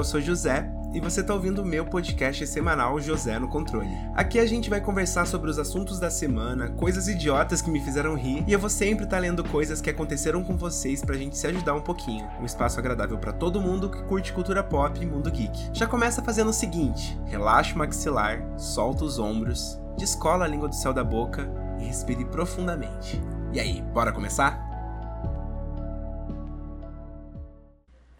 eu sou José e você está ouvindo o meu podcast semanal José no Controle. Aqui a gente vai conversar sobre os assuntos da semana, coisas idiotas que me fizeram rir, e eu vou sempre estar tá lendo coisas que aconteceram com vocês pra gente se ajudar um pouquinho. Um espaço agradável para todo mundo que curte cultura pop e mundo geek. Já começa fazendo o seguinte: relaxa o maxilar, solta os ombros, descola a língua do céu da boca e respire profundamente. E aí, bora começar?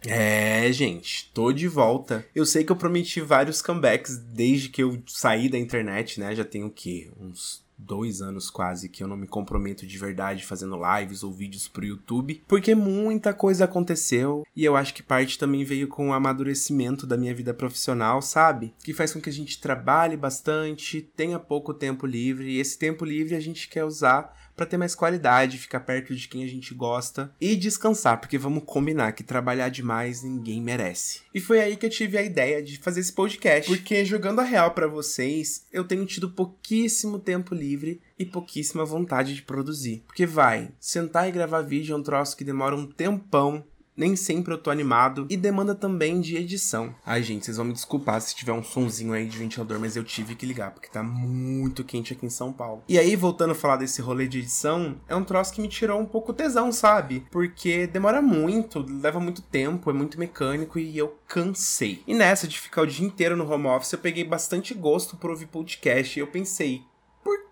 É, gente, tô de volta. Eu sei que eu prometi vários comebacks desde que eu saí da internet, né? Já tem o quê? Uns dois anos quase que eu não me comprometo de verdade fazendo lives ou vídeos pro YouTube, porque muita coisa aconteceu e eu acho que parte também veio com o amadurecimento da minha vida profissional, sabe? Que faz com que a gente trabalhe bastante, tenha pouco tempo livre e esse tempo livre a gente quer usar para ter mais qualidade, ficar perto de quem a gente gosta e descansar, porque vamos combinar que trabalhar demais ninguém merece. E foi aí que eu tive a ideia de fazer esse podcast, porque jogando a real para vocês, eu tenho tido pouquíssimo tempo livre e pouquíssima vontade de produzir. Porque vai, sentar e gravar vídeo é um troço que demora um tempão nem sempre eu tô animado e demanda também de edição. Ai, gente, vocês vão me desculpar se tiver um sonzinho aí de ventilador, mas eu tive que ligar porque tá muito quente aqui em São Paulo. E aí, voltando a falar desse rolê de edição, é um troço que me tirou um pouco tesão, sabe? Porque demora muito, leva muito tempo, é muito mecânico e eu cansei. E nessa de ficar o dia inteiro no home office, eu peguei bastante gosto por ouvir podcast e eu pensei,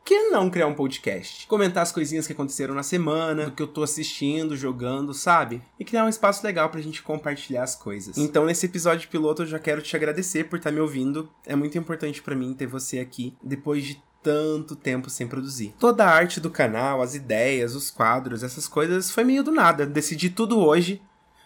que não criar um podcast? Comentar as coisinhas que aconteceram na semana, do que eu tô assistindo, jogando, sabe? E criar um espaço legal pra gente compartilhar as coisas. Então, nesse episódio piloto, eu já quero te agradecer por estar tá me ouvindo. É muito importante para mim ter você aqui depois de tanto tempo sem produzir. Toda a arte do canal, as ideias, os quadros, essas coisas foi meio do nada. Decidi tudo hoje.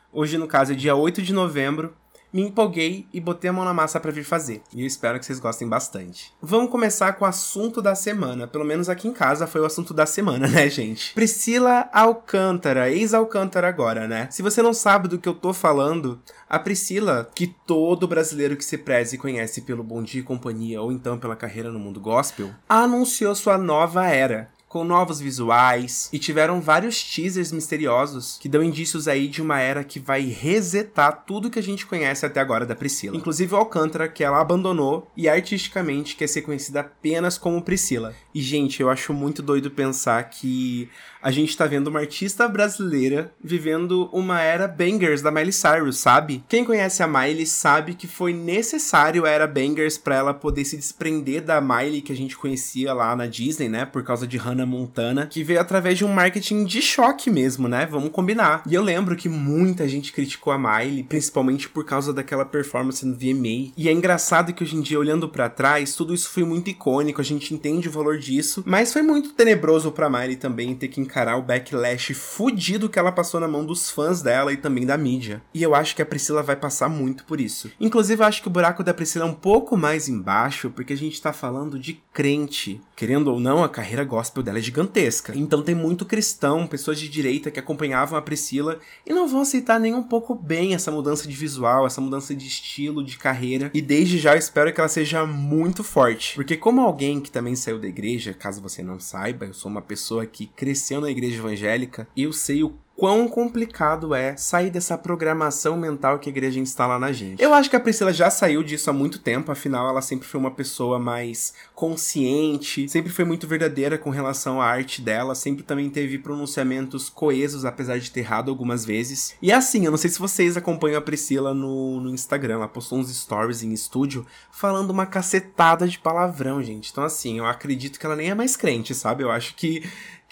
Hoje, no caso, é dia 8 de novembro me empolguei e botei a mão na massa para vir fazer. E eu espero que vocês gostem bastante. Vamos começar com o assunto da semana. Pelo menos aqui em casa foi o assunto da semana, né, gente? Priscila Alcântara, ex-Alcântara agora, né? Se você não sabe do que eu tô falando, a Priscila, que todo brasileiro que se preze conhece pelo Bom Dia e Companhia ou então pela carreira no mundo gospel, anunciou sua nova era com novos visuais e tiveram vários teasers misteriosos que dão indícios aí de uma era que vai resetar tudo que a gente conhece até agora da Priscila. Inclusive o Alcântara, que ela abandonou e artisticamente quer ser conhecida apenas como Priscila. E gente, eu acho muito doido pensar que a gente tá vendo uma artista brasileira vivendo uma era bangers da Miley Cyrus, sabe? Quem conhece a Miley sabe que foi necessário a era bangers para ela poder se desprender da Miley que a gente conhecia lá na Disney, né? Por causa de Hannah Montana, que veio através de um marketing de choque mesmo, né? Vamos combinar. E eu lembro que muita gente criticou a Miley, principalmente por causa daquela performance no VMA. E é engraçado que hoje em dia, olhando para trás, tudo isso foi muito icônico, a gente entende o valor disso, mas foi muito tenebroso pra Miley também ter que o backlash fudido que ela passou na mão dos fãs dela e também da mídia. E eu acho que a Priscila vai passar muito por isso. Inclusive, eu acho que o buraco da Priscila é um pouco mais embaixo, porque a gente tá falando de crente. Querendo ou não, a carreira gospel dela é gigantesca. Então tem muito cristão, pessoas de direita que acompanhavam a Priscila e não vão aceitar nem um pouco bem essa mudança de visual, essa mudança de estilo, de carreira. E desde já eu espero que ela seja muito forte. Porque como alguém que também saiu da igreja, caso você não saiba, eu sou uma pessoa que cresceu na igreja evangélica, eu sei o quão complicado é sair dessa programação mental que a igreja instala na gente. Eu acho que a Priscila já saiu disso há muito tempo, afinal ela sempre foi uma pessoa mais consciente, sempre foi muito verdadeira com relação à arte dela, sempre também teve pronunciamentos coesos, apesar de ter errado algumas vezes. E assim, eu não sei se vocês acompanham a Priscila no, no Instagram, ela postou uns stories em estúdio falando uma cacetada de palavrão, gente. Então assim, eu acredito que ela nem é mais crente, sabe? Eu acho que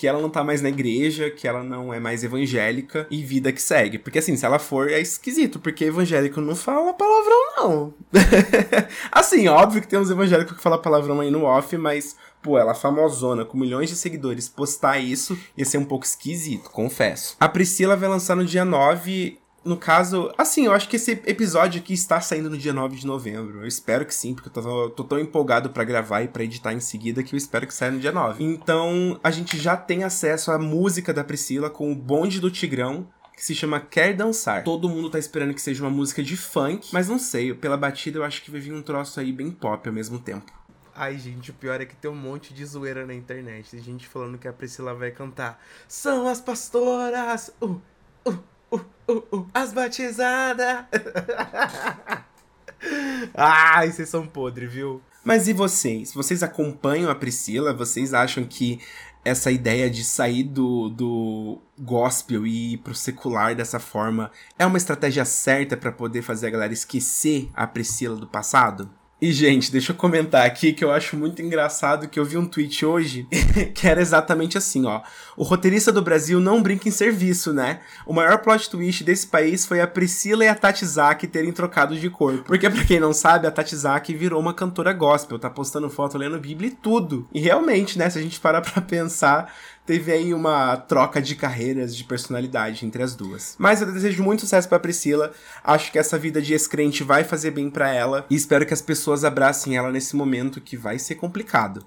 que ela não tá mais na igreja, que ela não é mais evangélica e vida que segue. Porque assim, se ela for, é esquisito, porque evangélico não fala palavrão, não. assim, óbvio que tem uns evangélicos que falam palavrão aí no off, mas pô, ela famosona, com milhões de seguidores, postar isso ia ser um pouco esquisito, confesso. A Priscila vai lançar no dia 9 no caso, assim, eu acho que esse episódio aqui está saindo no dia 9 de novembro. Eu espero que sim, porque eu tô, tô tão empolgado para gravar e para editar em seguida que eu espero que saia no dia 9. Então, a gente já tem acesso à música da Priscila com o bonde do Tigrão, que se chama Quer Dançar. Todo mundo tá esperando que seja uma música de funk, mas não sei, pela batida eu acho que vai vir um troço aí bem pop ao mesmo tempo. Ai, gente, o pior é que tem um monte de zoeira na internet. Tem gente falando que a Priscila vai cantar São as pastoras! Uh, uh, uh, uh, uh, as batizadas. Ai, vocês são podres, viu? Mas e vocês? Vocês acompanham a Priscila? Vocês acham que essa ideia de sair do, do gospel e ir pro secular dessa forma é uma estratégia certa para poder fazer a galera esquecer a Priscila do passado? E, gente, deixa eu comentar aqui que eu acho muito engraçado que eu vi um tweet hoje que era exatamente assim, ó. O roteirista do Brasil não brinca em serviço, né? O maior plot twist desse país foi a Priscila e a Tatizaki terem trocado de corpo. Porque, pra quem não sabe, a Tatizaki virou uma cantora gospel, tá postando foto lendo Bíblia e tudo. E realmente, né, se a gente parar pra pensar, teve aí uma troca de carreiras, de personalidade entre as duas. Mas eu desejo muito sucesso para Priscila. Acho que essa vida de ex-crente vai fazer bem para ela e espero que as pessoas abracem ela nesse momento que vai ser complicado.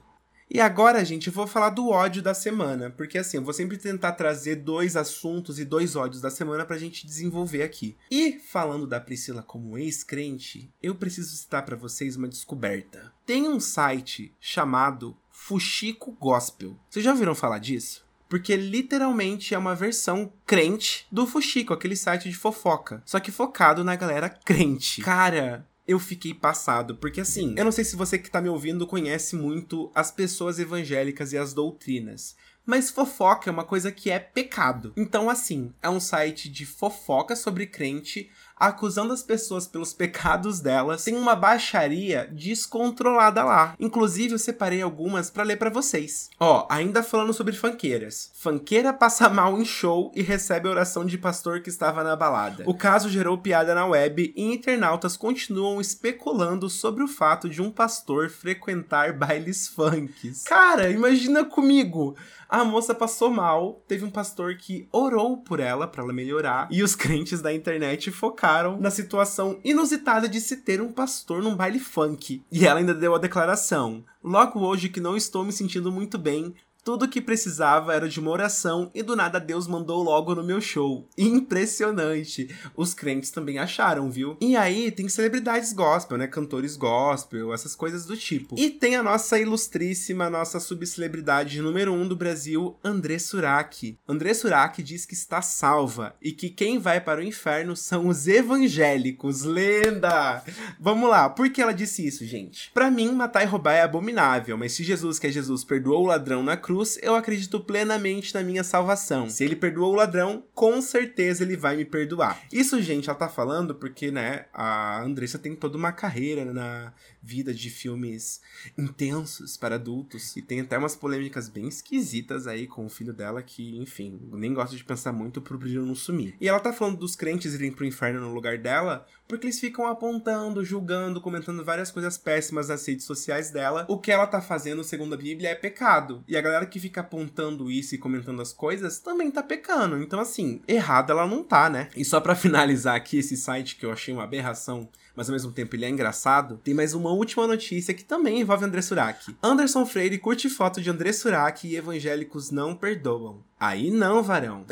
E agora, gente, eu vou falar do ódio da semana, porque assim, eu vou sempre tentar trazer dois assuntos e dois ódios da semana pra gente desenvolver aqui. E falando da Priscila como ex-crente, eu preciso citar para vocês uma descoberta. Tem um site chamado Fuxico Gospel. Vocês já ouviram falar disso? Porque literalmente é uma versão crente do Fuxico, aquele site de fofoca. Só que focado na galera crente. Cara, eu fiquei passado, porque assim, eu não sei se você que tá me ouvindo conhece muito as pessoas evangélicas e as doutrinas. Mas fofoca é uma coisa que é pecado. Então, assim, é um site de fofoca sobre crente, acusando as pessoas pelos pecados delas. Tem uma baixaria descontrolada lá. Inclusive, eu separei algumas para ler para vocês. Ó, ainda falando sobre fanqueiras. Fanqueira passa mal em show e recebe a oração de pastor que estava na balada. O caso gerou piada na web e internautas continuam especulando sobre o fato de um pastor frequentar bailes funks. Cara, imagina comigo. A moça passou mal, teve um pastor que orou por ela para ela melhorar e os crentes da internet focaram na situação inusitada de se ter um pastor num baile funk. E ela ainda deu a declaração: "Logo hoje que não estou me sentindo muito bem, tudo que precisava era de uma oração e do nada Deus mandou logo no meu show. Impressionante. Os crentes também acharam, viu? E aí tem celebridades gospel, né? Cantores gospel, essas coisas do tipo. E tem a nossa ilustríssima, nossa subcelebridade número um do Brasil, André Surak. André Surak diz que está salva e que quem vai para o inferno são os evangélicos. Lenda! Vamos lá, por que ela disse isso, gente? Para mim, matar e roubar é abominável, mas se Jesus, que é Jesus, perdoou o ladrão na cruz, cruz, eu acredito plenamente na minha salvação. Se ele perdoou o ladrão, com certeza ele vai me perdoar. Isso, gente, ela tá falando porque, né, a Andressa tem toda uma carreira na vida de filmes intensos para adultos e tem até umas polêmicas bem esquisitas aí com o filho dela que, enfim, nem gosto de pensar muito pro brilho não sumir. E ela tá falando dos crentes irem pro inferno no lugar dela porque eles ficam apontando, julgando, comentando várias coisas péssimas nas redes sociais dela. O que ela tá fazendo, segundo a Bíblia, é pecado. E a galera que fica apontando isso e comentando as coisas também tá pecando. Então, assim, errada ela não tá, né? E só para finalizar aqui esse site que eu achei uma aberração mas ao mesmo tempo ele é engraçado, tem mais uma última notícia que também envolve André Surak. Anderson Freire curte foto de André Surak e evangélicos não perdoam. Aí não, varão.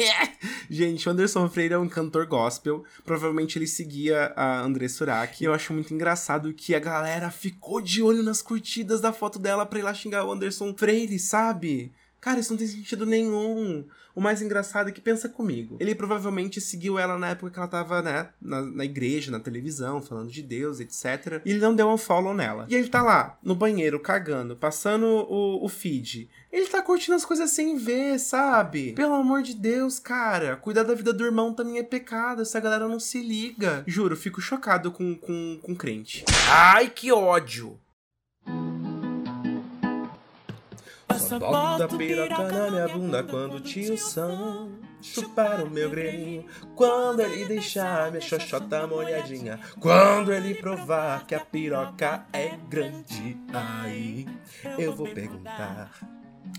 Gente, o Anderson Freire é um cantor gospel. Provavelmente ele seguia a André Surak. E eu acho muito engraçado que a galera ficou de olho nas curtidas da foto dela pra ir lá xingar o Anderson Freire, sabe? Cara, isso não tem sentido nenhum. O mais engraçado é que pensa comigo. Ele provavelmente seguiu ela na época que ela tava, né, na, na igreja, na televisão, falando de Deus, etc. E ele não deu um follow nela. E ele tá lá, no banheiro, cagando, passando o, o feed. Ele tá curtindo as coisas sem ver, sabe? Pelo amor de Deus, cara. Cuidar da vida do irmão também é pecado. Essa galera não se liga. Juro, fico chocado com, com, com crente. Ai, que ódio! Bota piroca na minha bunda quando tio Sam chupar o meu grelhinho. Quando ele deixar minha xoxota molhadinha. Quando ele provar que a piroca é grande. Aí eu vou perguntar.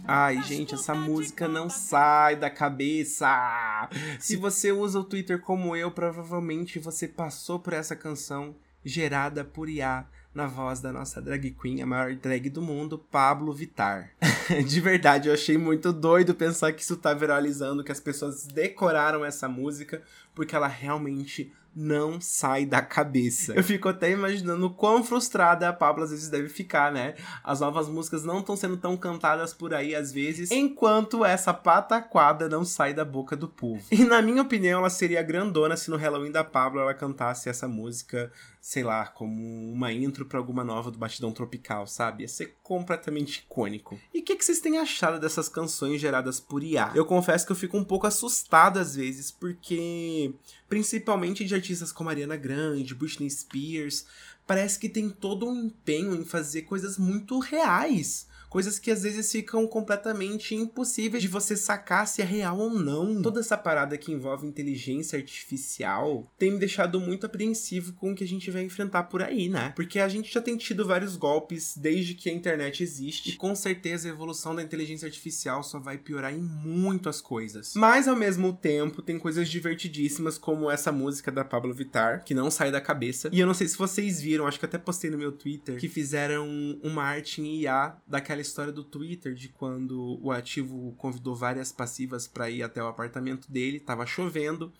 Ai, gente, essa música não sai da cabeça. Se você usa o Twitter como eu, provavelmente você passou por essa canção gerada por IA na voz da nossa drag queen, a maior drag do mundo, Pablo Vitar. de verdade, eu achei muito doido pensar que isso tá viralizando, que as pessoas decoraram essa música, porque ela realmente não sai da cabeça. Eu fico até imaginando quão frustrada a Pablo às vezes deve ficar, né? As novas músicas não estão sendo tão cantadas por aí às vezes, enquanto essa pataquada não sai da boca do povo. E na minha opinião, ela seria grandona se no Halloween da Pablo ela cantasse essa música sei lá, como uma intro para alguma nova do Batidão Tropical, sabe? Ia ser completamente icônico. E o que, que vocês têm achado dessas canções geradas por IA? Eu confesso que eu fico um pouco assustado às vezes, porque principalmente de artistas como Ariana Grande, Britney Spears, parece que tem todo um empenho em fazer coisas muito reais coisas que às vezes ficam completamente impossíveis de você sacar se é real ou não. Toda essa parada que envolve inteligência artificial tem me deixado muito apreensivo com o que a gente vai enfrentar por aí, né? Porque a gente já tem tido vários golpes desde que a internet existe, e com certeza a evolução da inteligência artificial só vai piorar em muito as coisas. Mas ao mesmo tempo, tem coisas divertidíssimas como essa música da Pablo Vittar, que não sai da cabeça. E eu não sei se vocês viram, acho que até postei no meu Twitter, que fizeram uma arte em IA daquela história do Twitter de quando o ativo convidou várias passivas para ir até o apartamento dele, tava chovendo.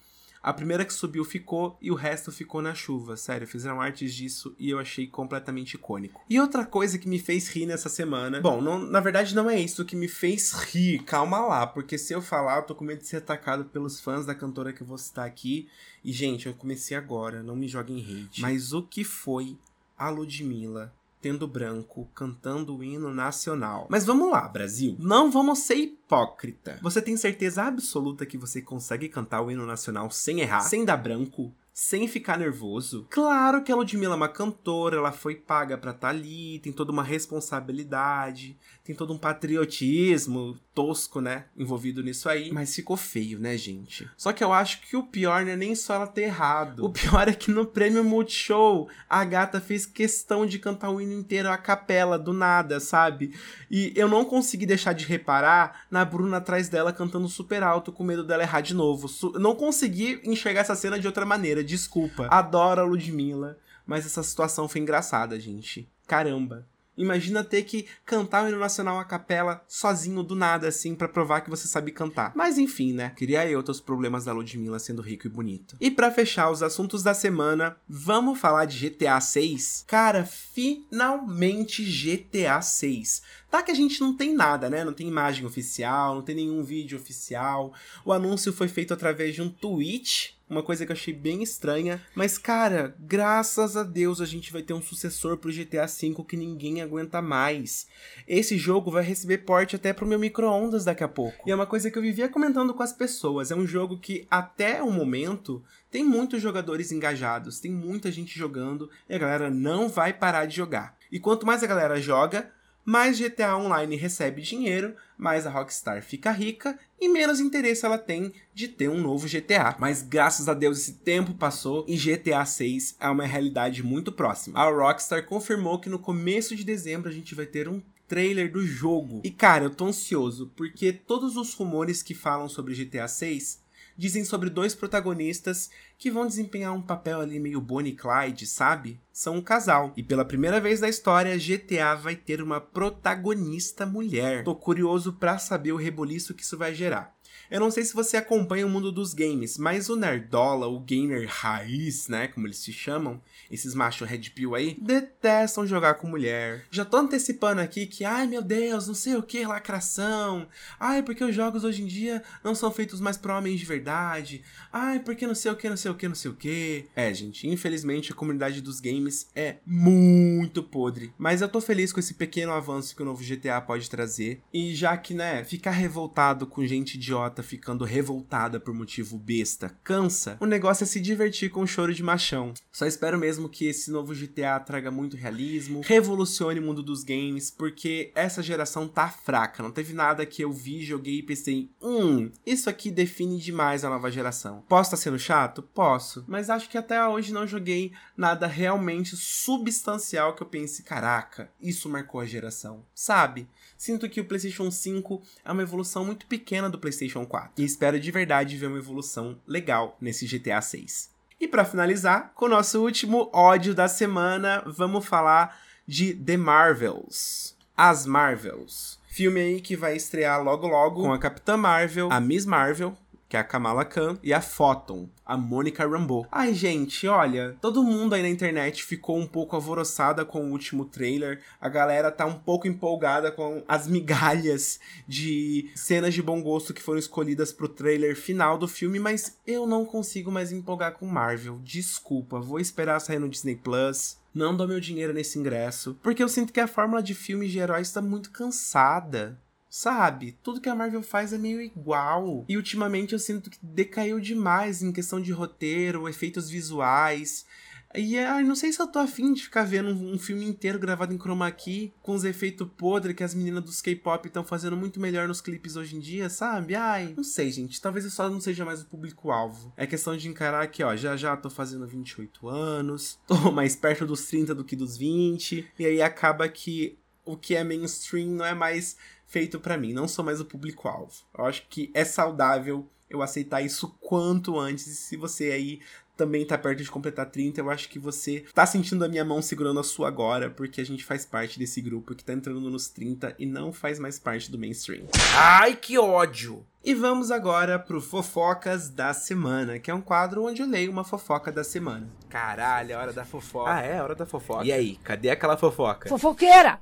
A primeira que subiu ficou e o resto ficou na chuva. Sério, fizeram artes disso e eu achei completamente icônico. E outra coisa que me fez rir nessa semana. Bom, não, na verdade não é isso que me fez rir. Calma lá, porque se eu falar, eu tô com medo de ser atacado pelos fãs da cantora que eu vou citar aqui. E, gente, eu comecei agora, não me joguem hate. Mas o que foi a Ludmilla tendo branco, cantando o hino nacional. Mas vamos lá, Brasil. Não vamos ser hipócrita. Você tem certeza absoluta que você consegue cantar o hino nacional sem errar, sem dar branco? Sem ficar nervoso. Claro que a Ludmilla é uma cantora, ela foi paga pra estar tá ali, tem toda uma responsabilidade, tem todo um patriotismo tosco, né, envolvido nisso aí. Mas ficou feio, né, gente? Só que eu acho que o pior não é nem só ela ter errado. O pior é que no prêmio Multishow, a gata fez questão de cantar o hino inteiro a capela, do nada, sabe? E eu não consegui deixar de reparar na Bruna atrás dela cantando super alto, com medo dela errar de novo. Não consegui enxergar essa cena de outra maneira desculpa. Adoro a Ludmilla, mas essa situação foi engraçada, gente. Caramba. Imagina ter que cantar o hino nacional a capela sozinho do nada, assim, para provar que você sabe cantar. Mas enfim, né? Queria eu ter os problemas da Ludmilla sendo rico e bonito. E para fechar os assuntos da semana, vamos falar de GTA 6? Cara, finalmente GTA 6. Tá que a gente não tem nada, né? Não tem imagem oficial, não tem nenhum vídeo oficial. O anúncio foi feito através de um tweet uma coisa que eu achei bem estranha. Mas, cara, graças a Deus a gente vai ter um sucessor pro GTA V que ninguém aguenta mais. Esse jogo vai receber porte até pro meu micro-ondas daqui a pouco. E é uma coisa que eu vivia comentando com as pessoas. É um jogo que, até o momento, tem muitos jogadores engajados, tem muita gente jogando e a galera não vai parar de jogar. E quanto mais a galera joga, mais GTA Online recebe dinheiro, mais a Rockstar fica rica e menos interesse ela tem de ter um novo GTA. Mas graças a Deus esse tempo passou e GTA 6 é uma realidade muito próxima. A Rockstar confirmou que no começo de dezembro a gente vai ter um trailer do jogo. E cara, eu tô ansioso porque todos os rumores que falam sobre GTA 6 dizem sobre dois protagonistas que vão desempenhar um papel ali meio Bonnie e Clyde, sabe? São um casal. E pela primeira vez na história, GTA vai ter uma protagonista mulher. Tô curioso para saber o reboliço que isso vai gerar. Eu não sei se você acompanha o mundo dos games, mas o nerdola, o gamer raiz, né, como eles se chamam, esses machos red pill aí, detestam jogar com mulher. Já tô antecipando aqui que, ai meu Deus, não sei o que, lacração. Ai, porque os jogos hoje em dia não são feitos mais para homens de verdade. Ai, porque não sei o que, não sei o que, não sei o que. É, gente, infelizmente a comunidade dos games é muito podre. Mas eu tô feliz com esse pequeno avanço que o novo GTA pode trazer. E já que, né, ficar revoltado com gente idiota ficando revoltada por motivo besta cansa, o negócio é se divertir com o choro de machão. Só espero mesmo que esse novo GTA traga muito realismo, revolucione o mundo dos games, porque essa geração tá fraca. Não teve nada que eu vi, joguei e pensei, hum, isso aqui define demais a nova geração. Posso estar tá sendo chato? Posso. Mas acho que até hoje não joguei nada realmente substancial que eu pense, caraca, isso marcou a geração. Sabe? Sinto que o PlayStation 5 é uma evolução muito pequena do PlayStation 4 e espero de verdade ver uma evolução legal nesse GTA 6. E para finalizar, com o nosso último ódio da semana, vamos falar de The Marvels. As Marvels. Filme aí que vai estrear logo logo com a Capitã Marvel, a Miss Marvel, que é a Kamala Khan, e a Photon, a Mônica Rambeau. Ai, gente, olha, todo mundo aí na internet ficou um pouco alvoroçada com o último trailer. A galera tá um pouco empolgada com as migalhas de cenas de bom gosto que foram escolhidas pro trailer final do filme, mas eu não consigo mais empolgar com Marvel. Desculpa, vou esperar sair no Disney Plus não dou meu dinheiro nesse ingresso, porque eu sinto que a fórmula de filmes de heróis está muito cansada. Sabe? Tudo que a Marvel faz é meio igual. E ultimamente eu sinto que decaiu demais em questão de roteiro, efeitos visuais. E ai, não sei se eu tô afim de ficar vendo um, um filme inteiro gravado em chroma key, com os efeitos podres que as meninas dos K-pop estão fazendo muito melhor nos clipes hoje em dia, sabe? Ai, não sei, gente. Talvez eu só não seja mais o público-alvo. É questão de encarar que, ó, já já tô fazendo 28 anos, tô mais perto dos 30 do que dos 20, e aí acaba que o que é mainstream não é mais feito para mim, não sou mais o público-alvo. Eu acho que é saudável eu aceitar isso quanto antes. E se você aí também tá perto de completar 30, eu acho que você tá sentindo a minha mão segurando a sua agora, porque a gente faz parte desse grupo que tá entrando nos 30 e não faz mais parte do mainstream. Ai, que ódio! E vamos agora pro Fofocas da Semana, que é um quadro onde eu leio uma fofoca da semana. Caralho, é hora da fofoca. Ah, é? Hora da fofoca. E aí, cadê aquela fofoca? Fofoqueira!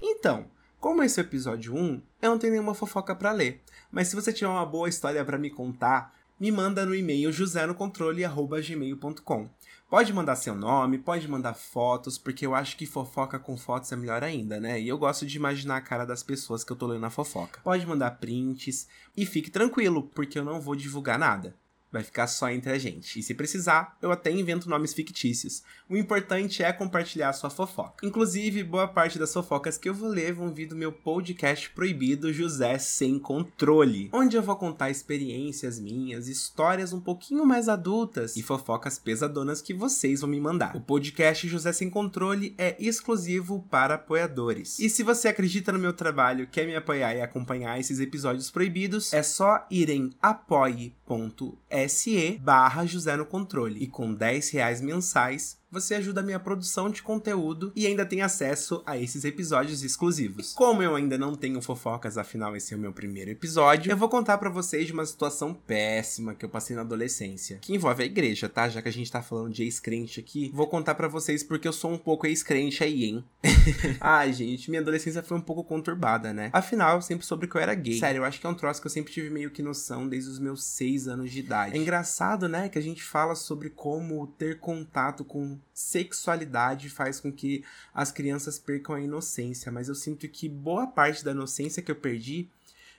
Então, como esse episódio 1, eu não tenho nenhuma fofoca para ler. Mas se você tiver uma boa história para me contar, me manda no e-mail josenocontrole.gmail.com. Pode mandar seu nome, pode mandar fotos, porque eu acho que fofoca com fotos é melhor ainda, né? E eu gosto de imaginar a cara das pessoas que eu tô lendo na fofoca. Pode mandar prints e fique tranquilo, porque eu não vou divulgar nada. Vai ficar só entre a gente. E se precisar, eu até invento nomes fictícios. O importante é compartilhar sua fofoca. Inclusive, boa parte das fofocas que eu vou ler vão vir do meu podcast proibido José Sem Controle, onde eu vou contar experiências minhas, histórias um pouquinho mais adultas e fofocas pesadonas que vocês vão me mandar. O podcast José Sem Controle é exclusivo para apoiadores. E se você acredita no meu trabalho, quer me apoiar e acompanhar esses episódios proibidos, é só ir em apoie.se se barra José no Controle. E com 10 reais mensais, você ajuda a minha produção de conteúdo e ainda tem acesso a esses episódios exclusivos. Como eu ainda não tenho fofocas, afinal esse é o meu primeiro episódio, eu vou contar para vocês de uma situação péssima que eu passei na adolescência, que envolve a igreja, tá? Já que a gente tá falando de ex-crente aqui, vou contar para vocês porque eu sou um pouco ex-crente aí, hein? Ai, gente, minha adolescência foi um pouco conturbada, né? Afinal, eu sempre soube que eu era gay. Sério, eu acho que é um troço que eu sempre tive meio que noção desde os meus seis anos de idade. É engraçado, né, que a gente fala sobre como ter contato com sexualidade faz com que as crianças percam a inocência, mas eu sinto que boa parte da inocência que eu perdi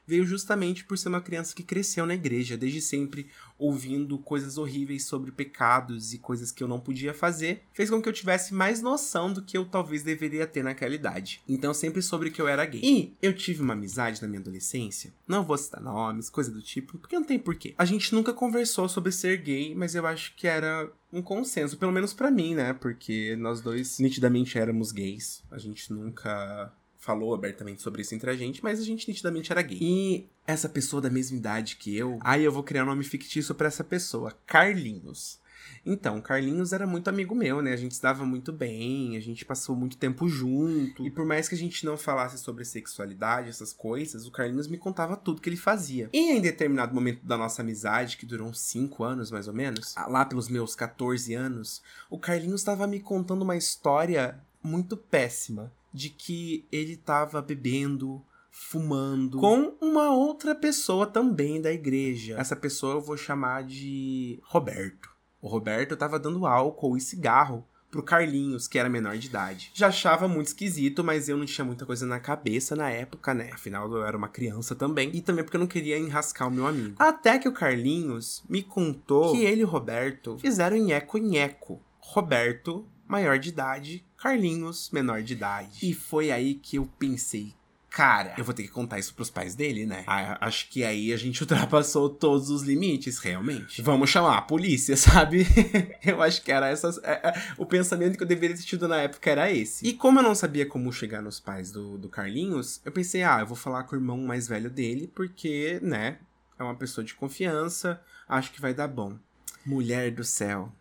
veio justamente por ser uma criança que cresceu na igreja, desde sempre ouvindo coisas horríveis sobre pecados e coisas que eu não podia fazer, fez com que eu tivesse mais noção do que eu talvez deveria ter naquela idade. Então sempre soube que eu era gay. E eu tive uma amizade na minha adolescência, não vou citar nomes, coisa do tipo, porque não tem porquê. A gente nunca conversou sobre ser gay, mas eu acho que era um consenso, pelo menos para mim, né? Porque nós dois nitidamente éramos gays. A gente nunca falou abertamente sobre isso entre a gente, mas a gente nitidamente era gay. E essa pessoa da mesma idade que eu, aí eu vou criar um nome fictício para essa pessoa, Carlinhos. Então, Carlinhos era muito amigo meu, né? A gente se dava muito bem, a gente passou muito tempo junto. E por mais que a gente não falasse sobre sexualidade, essas coisas, o Carlinhos me contava tudo que ele fazia. E em determinado momento da nossa amizade, que durou uns 5 anos mais ou menos, lá pelos meus 14 anos, o Carlinhos estava me contando uma história muito péssima de que ele estava bebendo, fumando com uma outra pessoa também da igreja. Essa pessoa eu vou chamar de Roberto. O Roberto estava dando álcool e cigarro pro Carlinhos, que era menor de idade. Já achava muito esquisito, mas eu não tinha muita coisa na cabeça na época, né? Afinal, eu era uma criança também. E também porque eu não queria enrascar o meu amigo. Até que o Carlinhos me contou que ele e o Roberto fizeram nheco-nheco. Roberto, maior de idade, Carlinhos, menor de idade. E foi aí que eu pensei, cara, eu vou ter que contar isso pros pais dele, né? Ah, acho que aí a gente ultrapassou todos os limites, realmente. Vamos chamar a polícia, sabe? eu acho que era essas. É, é, o pensamento que eu deveria ter tido na época era esse. E como eu não sabia como chegar nos pais do, do Carlinhos, eu pensei, ah, eu vou falar com o irmão mais velho dele, porque, né, é uma pessoa de confiança, acho que vai dar bom. Mulher do céu.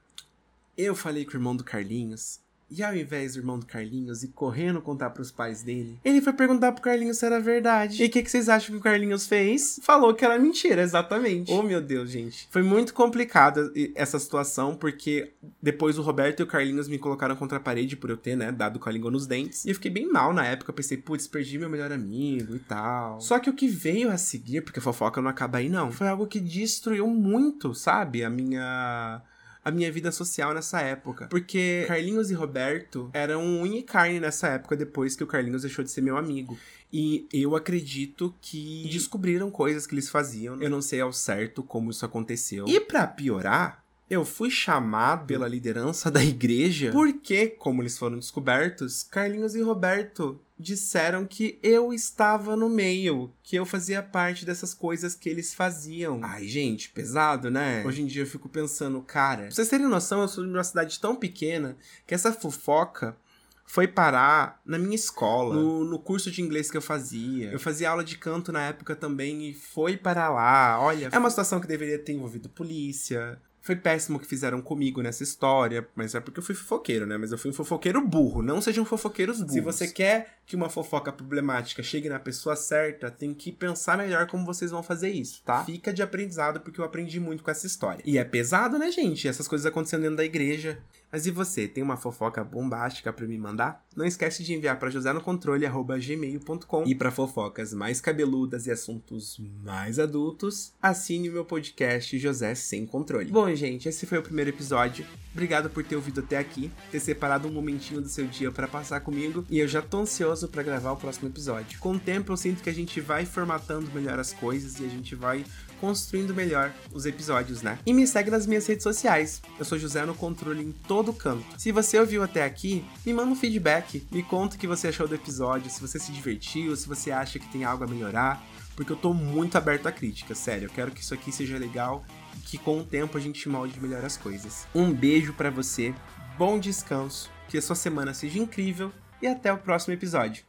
Eu falei com o irmão do Carlinhos E ao invés do irmão do Carlinhos ir correndo contar pros pais dele, ele foi perguntar pro Carlinhos se era verdade. E o que, que vocês acham que o Carlinhos fez? Falou que era mentira, exatamente. Oh, meu Deus, gente. Foi muito complicada essa situação, porque depois o Roberto e o Carlinhos me colocaram contra a parede por eu ter, né, dado com a língua nos dentes. E eu fiquei bem mal na época. Eu pensei, putz, perdi meu melhor amigo e tal. Só que o que veio a seguir, porque a fofoca não acaba aí, não, foi algo que destruiu muito, sabe? A minha a minha vida social nessa época. Porque Carlinhos e Roberto eram unha e carne nessa época, depois que o Carlinhos deixou de ser meu amigo. E eu acredito que descobriram coisas que eles faziam. Eu não sei ao certo como isso aconteceu. E para piorar, eu fui chamado pela liderança da igreja porque, como eles foram descobertos, Carlinhos e Roberto disseram que eu estava no meio, que eu fazia parte dessas coisas que eles faziam. Ai, gente, pesado, né? Hoje em dia eu fico pensando, cara, pra vocês terem noção, eu sou de uma cidade tão pequena que essa fofoca foi parar na minha escola, no, no, curso de inglês que eu fazia. Eu fazia aula de canto na época também e foi para lá. Olha, é uma situação que deveria ter envolvido polícia, foi péssimo o que fizeram comigo nessa história, mas é porque eu fui fofoqueiro, né? Mas eu fui um fofoqueiro burro. Não sejam fofoqueiros burros. Se você quer que uma fofoca problemática chegue na pessoa certa, tem que pensar melhor como vocês vão fazer isso, tá? Fica de aprendizado, porque eu aprendi muito com essa história. E é pesado, né, gente? Essas coisas acontecendo dentro da igreja. Mas e você, tem uma fofoca bombástica para me mandar? Não esquece de enviar para josenocontrole@gmail.com e para fofocas mais cabeludas e assuntos mais adultos, assine o meu podcast José Sem Controle. Bom, gente, esse foi o primeiro episódio. Obrigado por ter ouvido até aqui, ter separado um momentinho do seu dia para passar comigo e eu já tô ansioso para gravar o próximo episódio. Com o tempo eu sinto que a gente vai formatando melhor as coisas e a gente vai construindo melhor os episódios, né? E me segue nas minhas redes sociais. Eu sou José no Controle em todo canto. Se você ouviu até aqui, me manda um feedback, me conta o que você achou do episódio, se você se divertiu, se você acha que tem algo a melhorar, porque eu tô muito aberto a críticas, sério. Eu quero que isso aqui seja legal que com o tempo a gente molde melhor as coisas. Um beijo para você, bom descanso, que a sua semana seja incrível e até o próximo episódio.